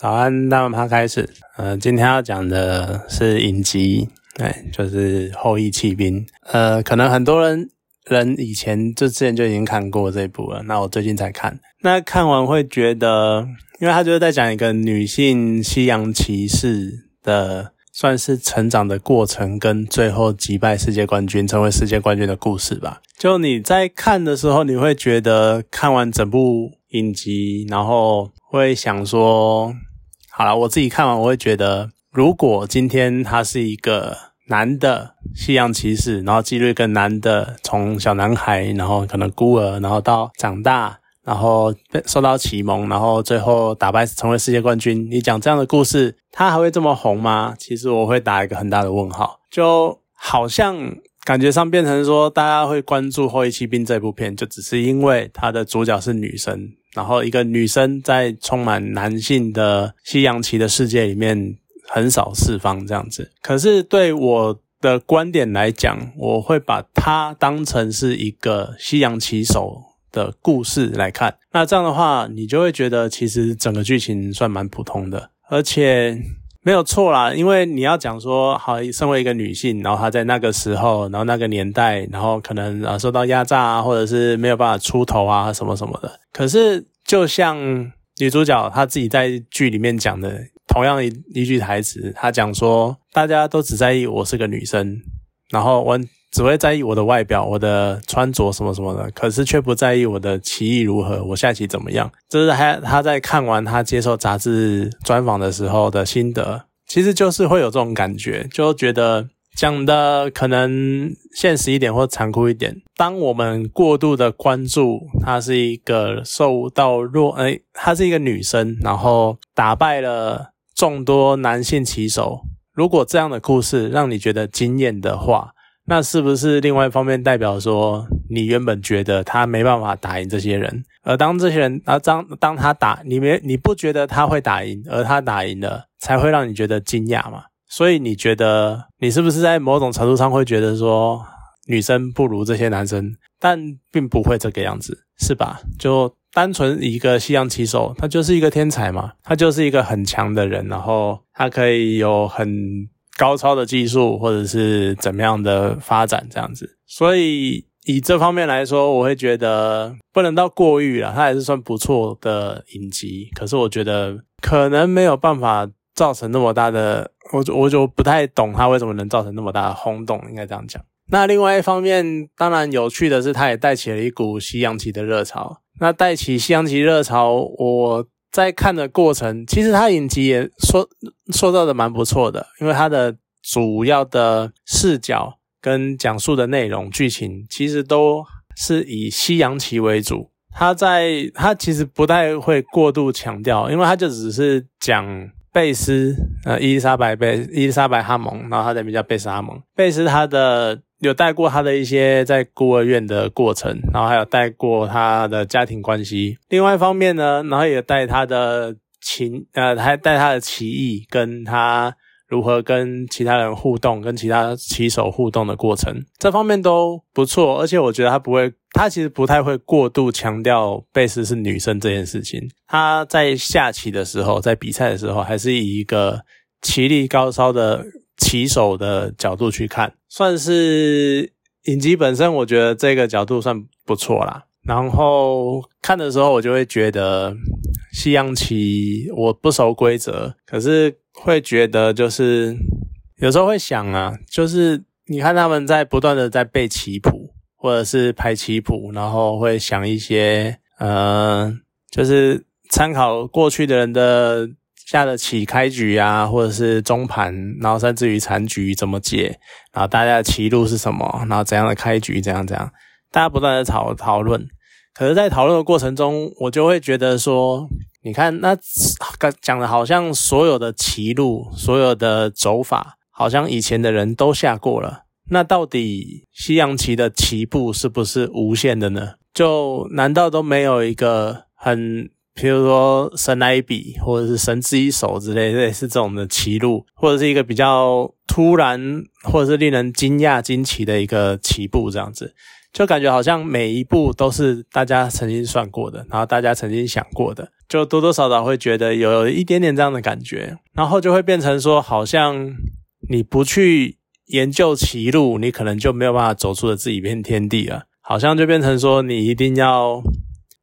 早安，大碗趴开始。呃，今天要讲的是影集，对，就是《后羿弃兵》。呃，可能很多人人以前就之前就已经看过这部了，那我最近才看。那看完会觉得，因为他就是在讲一个女性西洋骑士的。算是成长的过程，跟最后击败世界冠军、成为世界冠军的故事吧。就你在看的时候，你会觉得看完整部影集，然后会想说：好了，我自己看完，我会觉得，如果今天他是一个男的西洋骑士，然后记录一个男的从小男孩，然后可能孤儿，然后到长大。然后受到启蒙，然后最后打败成为世界冠军。你讲这样的故事，他还会这么红吗？其实我会打一个很大的问号。就好像感觉上变成说，大家会关注《后羿骑兵》这部片，就只是因为它的主角是女生，然后一个女生在充满男性的西洋棋的世界里面很少释放这样子。可是对我的观点来讲，我会把它当成是一个西洋棋手。的故事来看，那这样的话，你就会觉得其实整个剧情算蛮普通的，而且没有错啦。因为你要讲说，好，身为一个女性，然后她在那个时候，然后那个年代，然后可能啊受到压榨啊，或者是没有办法出头啊，什么什么的。可是，就像女主角她自己在剧里面讲的，同样一一句台词，她讲说，大家都只在意我是个女生，然后我。只会在意我的外表、我的穿着什么什么的，可是却不在意我的棋艺如何，我下棋怎么样。这是他他在看完他接受杂志专访的时候的心得，其实就是会有这种感觉，就觉得讲的可能现实一点或残酷一点。当我们过度的关注她是一个受到弱，哎，她是一个女生，然后打败了众多男性棋手。如果这样的故事让你觉得惊艳的话，那是不是另外一方面代表说，你原本觉得他没办法打赢这些人，而当这些人，啊当当他打你没你不觉得他会打赢，而他打赢了，才会让你觉得惊讶嘛？所以你觉得你是不是在某种程度上会觉得说，女生不如这些男生？但并不会这个样子，是吧？就单纯一个西洋棋手，他就是一个天才嘛，他就是一个很强的人，然后他可以有很。高超的技术，或者是怎么样的发展，这样子。所以以这方面来说，我会觉得不能到过誉了，它还是算不错的影集。可是我觉得可能没有办法造成那么大的，我就我就不太懂它为什么能造成那么大的轰动，应该这样讲。那另外一方面，当然有趣的是，它也带起了一股西洋棋的热潮。那带起西洋棋热潮，我。在看的过程，其实他影集也说塑造的蛮不错的，因为他的主要的视角跟讲述的内容、剧情，其实都是以西洋棋为主。他在他其实不太会过度强调，因为他就只是讲贝斯，呃，伊丽莎白贝伊丽莎白哈蒙，然后他的名叫贝斯哈蒙，贝斯他的。有带过他的一些在孤儿院的过程，然后还有带过他的家庭关系。另外一方面呢，然后也带他的情，呃，还带他的棋艺，跟他如何跟其他人互动，跟其他棋手互动的过程，这方面都不错。而且我觉得他不会，他其实不太会过度强调贝斯是女生这件事情。他在下棋的时候，在比赛的时候，还是以一个棋力高超的。棋手的角度去看，算是影集本身，我觉得这个角度算不错啦。然后看的时候，我就会觉得西洋棋我不熟规则，可是会觉得就是有时候会想啊，就是你看他们在不断的在背棋谱，或者是拍棋谱，然后会想一些呃，就是参考过去的人的。下的棋开局啊，或者是中盘，然后甚至于残局怎么解，然后大家的棋路是什么，然后怎样的开局，怎样怎样，大家不断的讨讨论。可是，在讨论的过程中，我就会觉得说，你看，那讲的好像所有的棋路，所有的走法，好像以前的人都下过了。那到底西洋棋的棋步是不是无限的呢？就难道都没有一个很？比如说神来一笔，或者是神之一手之类，类似这种的棋路，或者是一个比较突然，或者是令人惊讶惊奇的一个棋步，这样子，就感觉好像每一步都是大家曾经算过的，然后大家曾经想过的，就多多少少会觉得有一点点这样的感觉，然后就会变成说，好像你不去研究歧路，你可能就没有办法走出了自己一片天地了，好像就变成说，你一定要，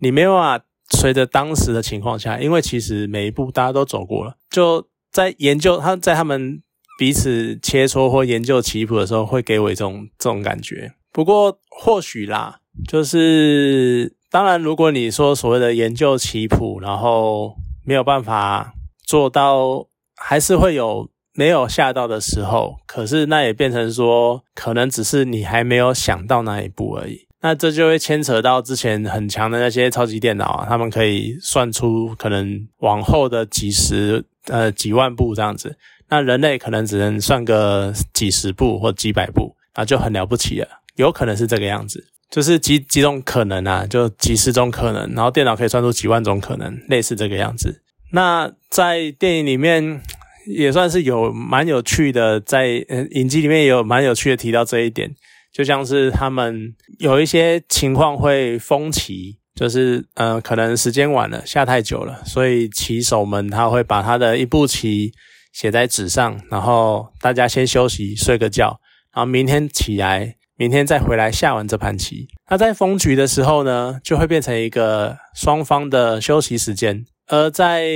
你没有办法随着当时的情况下，因为其实每一步大家都走过了，就在研究他在他们彼此切磋或研究棋谱的时候，会给我一种这种感觉。不过或许啦，就是当然，如果你说所谓的研究棋谱，然后没有办法做到，还是会有没有下到的时候。可是那也变成说，可能只是你还没有想到那一步而已。那这就会牵扯到之前很强的那些超级电脑啊，他们可以算出可能往后的几十呃几万步这样子。那人类可能只能算个几十步或几百步，那就很了不起了。有可能是这个样子，就是几几种可能啊，就几十种可能，然后电脑可以算出几万种可能，类似这个样子。那在电影里面也算是有蛮有趣的，在呃影集里面也有蛮有趣的提到这一点，就像是他们有一些情况会封棋，就是呃可能时间晚了，下太久了，所以棋手们他会把他的一步棋写在纸上，然后大家先休息睡个觉，然后明天起来。明天再回来下完这盘棋，那在封局的时候呢，就会变成一个双方的休息时间。而在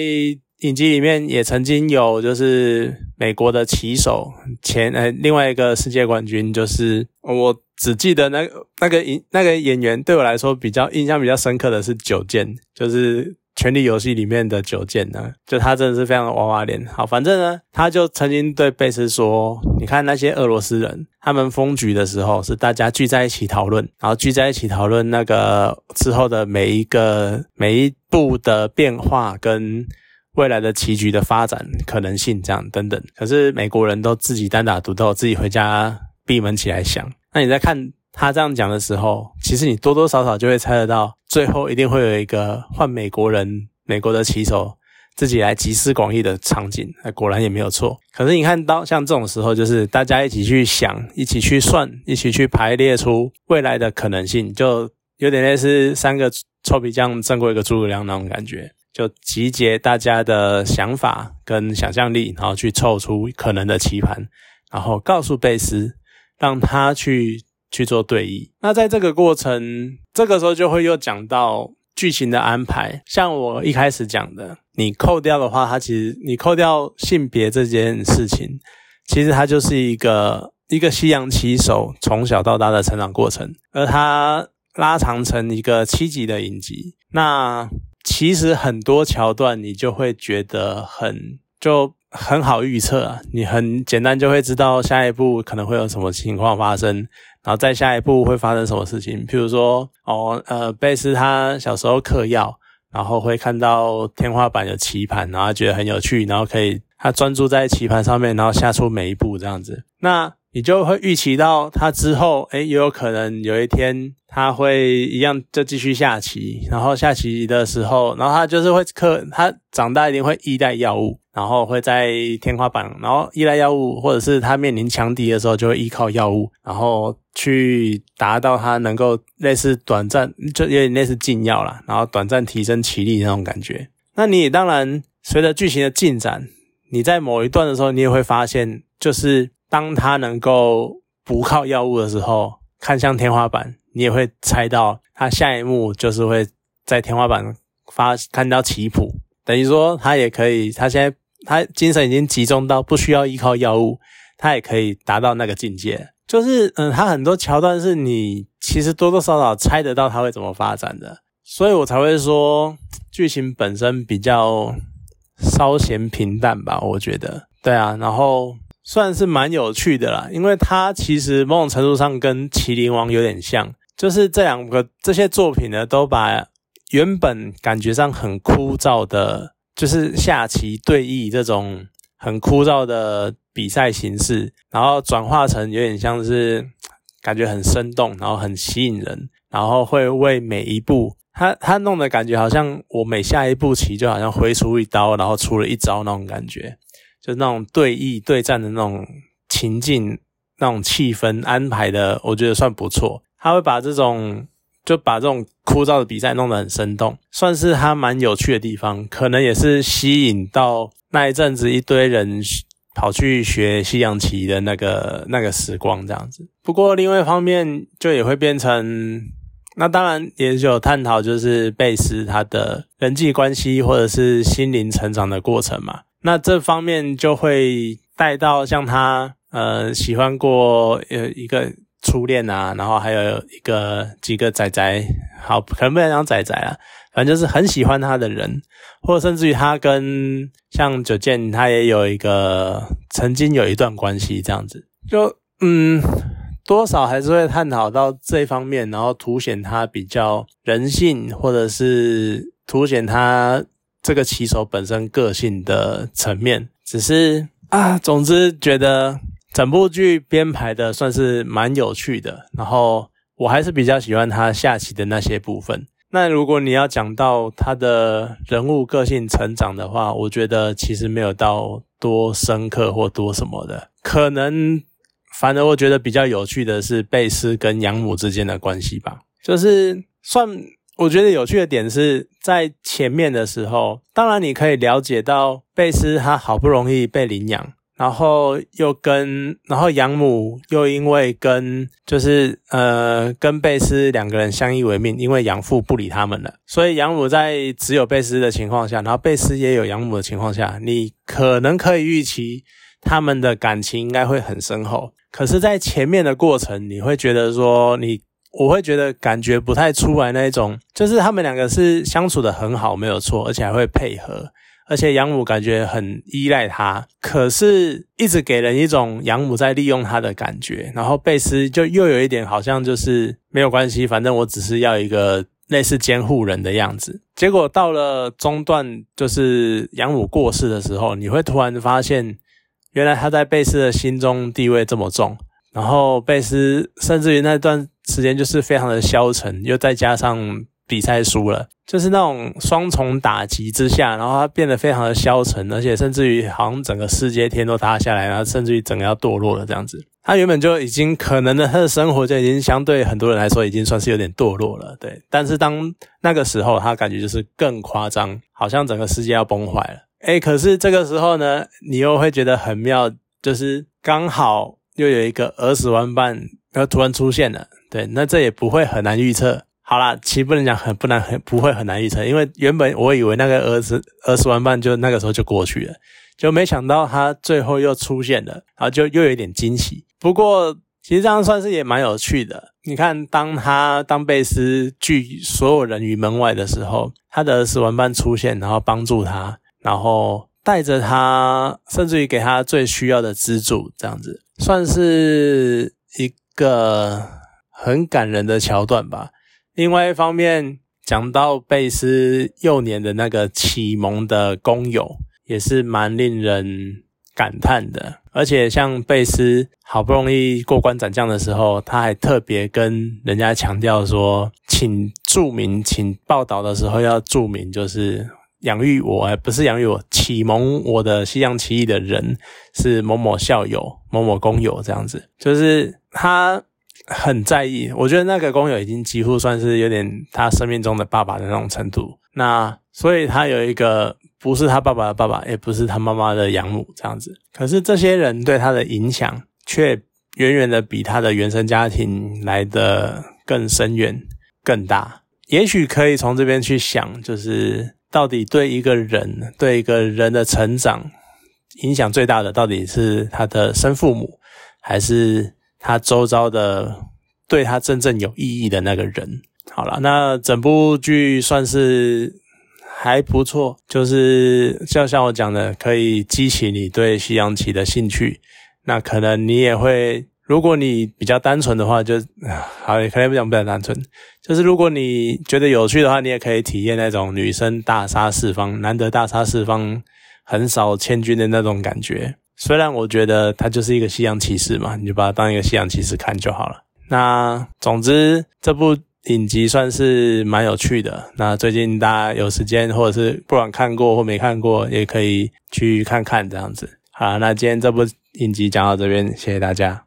影集里面也曾经有，就是美国的棋手前呃另外一个世界冠军，就是我只记得那个那个演那个演员对我来说比较印象比较深刻的是九剑，就是。权力游戏里面的九剑呢，就他真的是非常的娃娃脸。好，反正呢，他就曾经对贝斯说：“你看那些俄罗斯人，他们封局的时候是大家聚在一起讨论，然后聚在一起讨论那个之后的每一个每一步的变化跟未来的棋局的发展可能性，这样等等。可是美国人都自己单打独斗，自己回家闭门起来想。那你在看？”他这样讲的时候，其实你多多少少就会猜得到，最后一定会有一个换美国人、美国的棋手自己来集思广益的场景。那果然也没有错。可是你看到像这种时候，就是大家一起去想、一起去算、一起去排列出未来的可能性，就有点类似三个臭皮匠胜过一个诸葛亮那种感觉。就集结大家的想法跟想象力，然后去凑出可能的棋盘，然后告诉贝斯，让他去。去做对弈，那在这个过程，这个时候就会又讲到剧情的安排。像我一开始讲的，你扣掉的话，它其实你扣掉性别这件事情，其实它就是一个一个西洋棋手从小到大的成长过程，而它拉长成一个七集的影集。那其实很多桥段，你就会觉得很就很好预测啊，你很简单就会知道下一步可能会有什么情况发生。然后再下一步会发生什么事情？譬如说，哦，呃，贝斯他小时候嗑药，然后会看到天花板有棋盘，然后觉得很有趣，然后可以他专注在棋盘上面，然后下出每一步这样子。那你就会预期到他之后，诶，也有可能有一天他会一样就继续下棋，然后下棋的时候，然后他就是会克，他长大一定会依赖药物。然后会在天花板，然后依赖药物，或者是他面临强敌的时候，就会依靠药物，然后去达到他能够类似短暂，就有点类似禁药啦，然后短暂提升棋力那种感觉。那你也当然随着剧情的进展，你在某一段的时候，你也会发现，就是当他能够不靠药物的时候，看向天花板，你也会猜到他下一幕就是会在天花板发看到棋谱，等于说他也可以，他现在。他精神已经集中到不需要依靠药物，他也可以达到那个境界。就是，嗯，他很多桥段是你其实多多少少猜得到他会怎么发展的，所以我才会说剧情本身比较稍显平淡吧。我觉得，对啊，然后算是蛮有趣的啦，因为它其实某种程度上跟《麒麟王》有点像，就是这两个这些作品呢，都把原本感觉上很枯燥的。就是下棋对弈这种很枯燥的比赛形式，然后转化成有点像是感觉很生动，然后很吸引人，然后会为每一步他他弄的感觉好像我每下一步棋就好像挥出一刀，然后出了一招那种感觉，就那种对弈对战的那种情境、那种气氛安排的，我觉得算不错。他会把这种就把这种枯燥的比赛弄得很生动，算是他蛮有趣的地方，可能也是吸引到那一阵子一堆人跑去学西洋棋的那个那个时光这样子。不过另外一方面，就也会变成。那当然也有探讨，就是贝斯他的人际关系或者是心灵成长的过程嘛。那这方面就会带到像他呃喜欢过呃一个初恋啊，然后还有一个几个仔仔，好可能不能讲仔仔啊，反正就是很喜欢他的人，或者甚至于他跟像九剑他也有一个曾经有一段关系这样子，就嗯。多少还是会探讨到这方面，然后凸显他比较人性，或者是凸显他这个棋手本身个性的层面。只是啊，总之觉得整部剧编排的算是蛮有趣的。然后我还是比较喜欢他下棋的那些部分。那如果你要讲到他的人物个性成长的话，我觉得其实没有到多深刻或多什么的，可能。反而我觉得比较有趣的是贝斯跟养母之间的关系吧，就是算我觉得有趣的点是在前面的时候，当然你可以了解到贝斯他好不容易被领养，然后又跟然后养母又因为跟就是呃跟贝斯两个人相依为命，因为养父不理他们了，所以养母在只有贝斯的情况下，然后贝斯也有养母的情况下，你可能可以预期他们的感情应该会很深厚。可是，在前面的过程，你会觉得说，你我会觉得感觉不太出来那一种，就是他们两个是相处的很好，没有错，而且还会配合，而且养母感觉很依赖他，可是一直给人一种养母在利用他的感觉，然后贝斯就又有一点好像就是没有关系，反正我只是要一个类似监护人的样子。结果到了中段，就是养母过世的时候，你会突然发现。原来他在贝斯的心中地位这么重，然后贝斯甚至于那段时间就是非常的消沉，又再加上比赛输了，就是那种双重打击之下，然后他变得非常的消沉，而且甚至于好像整个世界天都塌下来，然后甚至于整个要堕落了这样子。他原本就已经可能的他的生活就已经相对很多人来说已经算是有点堕落了，对。但是当那个时候，他感觉就是更夸张，好像整个世界要崩坏了。哎，可是这个时候呢，你又会觉得很妙，就是刚好又有一个儿时玩伴要突然出现了，对，那这也不会很难预测。好啦，其实不能讲很不难，很不会很难预测，因为原本我以为那个儿时儿时玩伴就那个时候就过去了，就没想到他最后又出现了，然后就又有一点惊喜。不过其实这样算是也蛮有趣的。你看，当他当贝斯拒所有人于门外的时候，他的儿时玩伴出现，然后帮助他。然后带着他，甚至于给他最需要的资助，这样子算是一个很感人的桥段吧。另外一方面，讲到贝斯幼年的那个启蒙的工友，也是蛮令人感叹的。而且像贝斯好不容易过关斩将的时候，他还特别跟人家强调说，请注明，请报道的时候要注明，就是。养育我，而不是养育我，启蒙我的西洋棋艺的人是某某校友、某某工友这样子，就是他很在意。我觉得那个工友已经几乎算是有点他生命中的爸爸的那种程度。那所以他有一个不是他爸爸的爸爸，也不是他妈妈的养母这样子。可是这些人对他的影响却远远的比他的原生家庭来的更深远、更大。也许可以从这边去想，就是。到底对一个人，对一个人的成长影响最大的，到底是他的生父母，还是他周遭的对他真正有意义的那个人？好了，那整部剧算是还不错，就是就像我讲的，可以激起你对西洋棋的兴趣。那可能你也会。如果你比较单纯的话，就好，可以不讲比较单纯，就是如果你觉得有趣的话，你也可以体验那种女生大杀四方，难得大杀四方，横扫千军的那种感觉。虽然我觉得它就是一个西洋骑士嘛，你就把它当一个西洋骑士看就好了。那总之这部影集算是蛮有趣的。那最近大家有时间或者是不管看过或没看过，也可以去看看这样子。好，那今天这部影集讲到这边，谢谢大家。